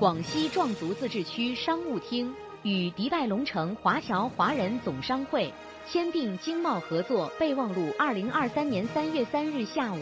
广西壮族自治区商务厅与迪拜龙城华侨华人总商会签订经贸合作备忘录。二零二三年三月三日下午，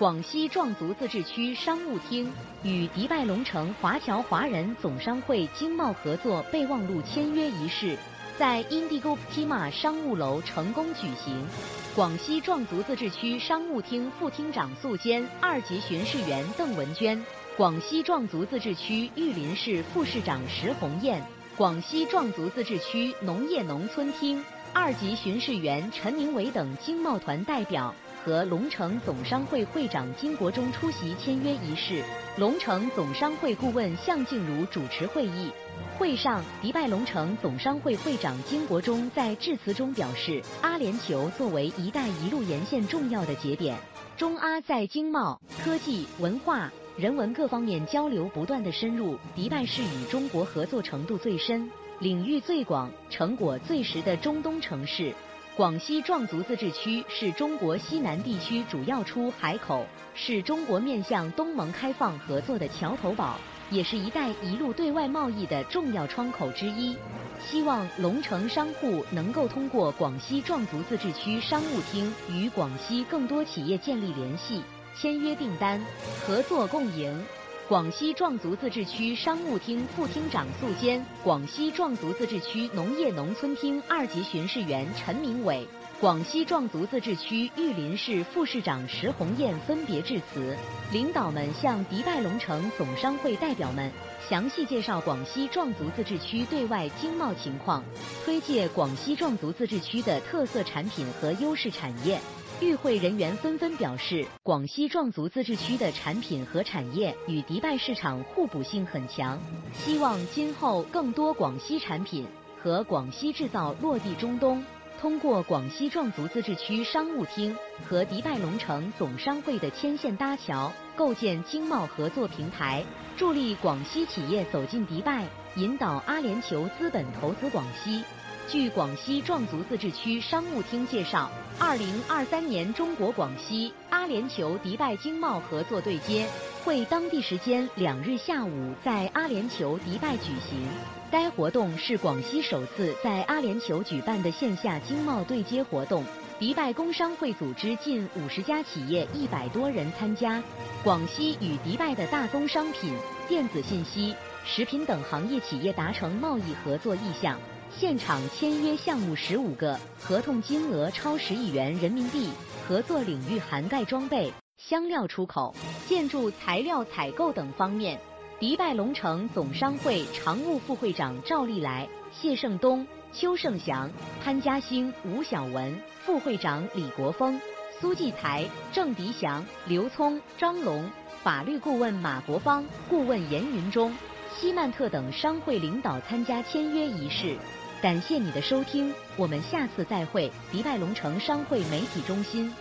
广西壮族自治区商务厅与迪拜龙城华侨华人总商会经贸合作备忘录签约仪式在 Indigo Ptima 商务楼成功举行。广西壮族自治区商务厅副厅长素坚、二级巡视员邓文娟，广西壮族自治区玉林市副市长石红艳，广西壮族自治区农业农村厅二级巡视员陈明伟等经贸团代表和龙城总商会会长金国忠出席签约仪式。龙城总商会顾问向静茹主持会议。会上，迪拜龙城总商会会长金国忠在致辞中表示，阿联酋作为“一带一路”沿线重要的节点，中阿在经贸、科技、文化、人文各方面交流不断的深入。迪拜是与中国合作程度最深、领域最广、成果最实的中东城市。广西壮族自治区是中国西南地区主要出海口，是中国面向东盟开放合作的桥头堡。也是一带一路对外贸易的重要窗口之一。希望龙城商户能够通过广西壮族自治区商务厅与广西更多企业建立联系，签约订单，合作共赢。广西壮族自治区商务厅副厅长素坚，广西壮族自治区农业农村厅二级巡视员陈明伟。广西壮族自治区玉林市副市长石红艳分别致辞，领导们向迪拜龙城总商会代表们详细介绍广西壮族自治区对外经贸情况，推介广西壮族自治区的特色产品和优势产业。与会人员纷纷表示，广西壮族自治区的产品和产业与迪拜市场互补性很强，希望今后更多广西产品和广西制造落地中东。通过广西壮族自治区商务厅和迪拜龙城总商会的牵线搭桥，构建经贸合作平台，助力广西企业走进迪拜，引导阿联酋资本投资广西。据广西壮族自治区商务厅介绍，二零二三年中国广西阿联酋迪拜经贸合作对接会，当地时间两日下午在阿联酋迪拜举行。该活动是广西首次在阿联酋举办的线下经贸对接活动。迪拜工商会组织近五十家企业，一百多人参加。广西与迪拜的大宗商品、电子信息、食品等行业企业达成贸易合作意向。现场签约项目十五个，合同金额超十亿元人民币，合作领域涵盖装备、香料出口、建筑材料采购等方面。迪拜龙城总商会常务副会长赵立来、谢胜东、邱胜祥、潘家兴、吴晓文，副会长李国峰、苏继才、郑迪祥、刘聪、张龙，法律顾问马国芳、顾问严云中、西曼特等商会领导参加签约仪式。感谢你的收听，我们下次再会。迪拜龙城商会媒体中心。